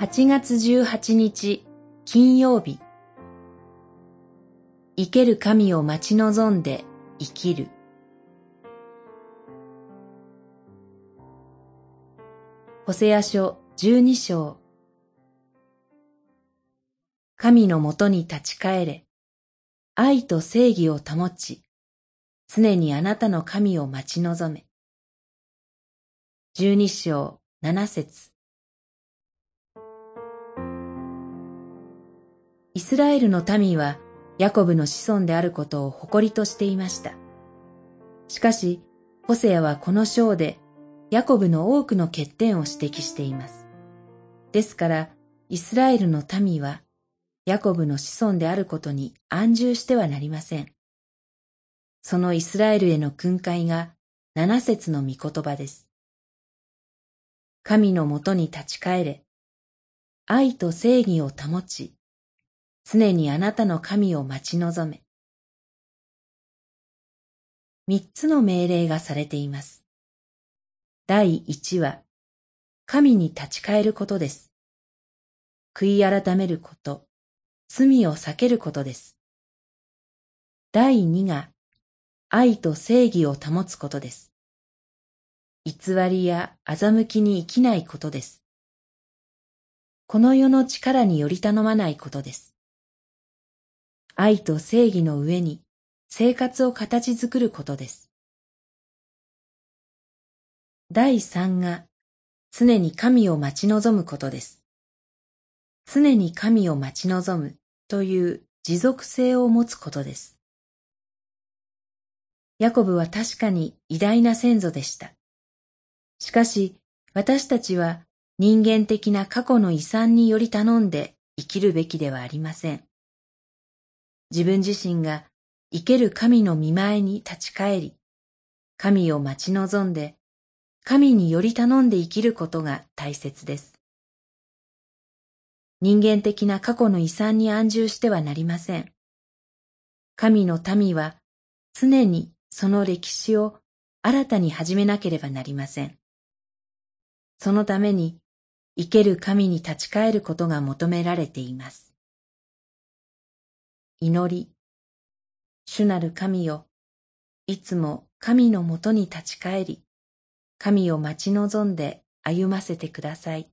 8月18日金曜日。生ける神を待ち望んで生きる。ホセア書十二章。神のもとに立ち返れ。愛と正義を保ち常にあなたの神を待ち望め。十二章七節。イスラエルの民はヤコブの子孫であることを誇りとしていました。しかし、ホセアはこの章でヤコブの多くの欠点を指摘しています。ですから、イスラエルの民はヤコブの子孫であることに安住してはなりません。そのイスラエルへの訓戒が七節の御言葉です。神のもとに立ち返れ、愛と正義を保ち、常にあなたの神を待ち望め。三つの命令がされています。第一は、神に立ち返ることです。悔い改めること、罪を避けることです。第二が、愛と正義を保つことです。偽りや欺きに生きないことです。この世の力により頼まないことです。愛と正義の上に生活を形作ることです。第三が常に神を待ち望むことです。常に神を待ち望むという持続性を持つことです。ヤコブは確かに偉大な先祖でした。しかし私たちは人間的な過去の遺産により頼んで生きるべきではありません。自分自身が生ける神の見前に立ち返り、神を待ち望んで、神により頼んで生きることが大切です。人間的な過去の遺産に安住してはなりません。神の民は常にその歴史を新たに始めなければなりません。そのために生ける神に立ち返ることが求められています。祈り。主なる神よ、いつも神のもとに立ち返り、神を待ち望んで歩ませてください。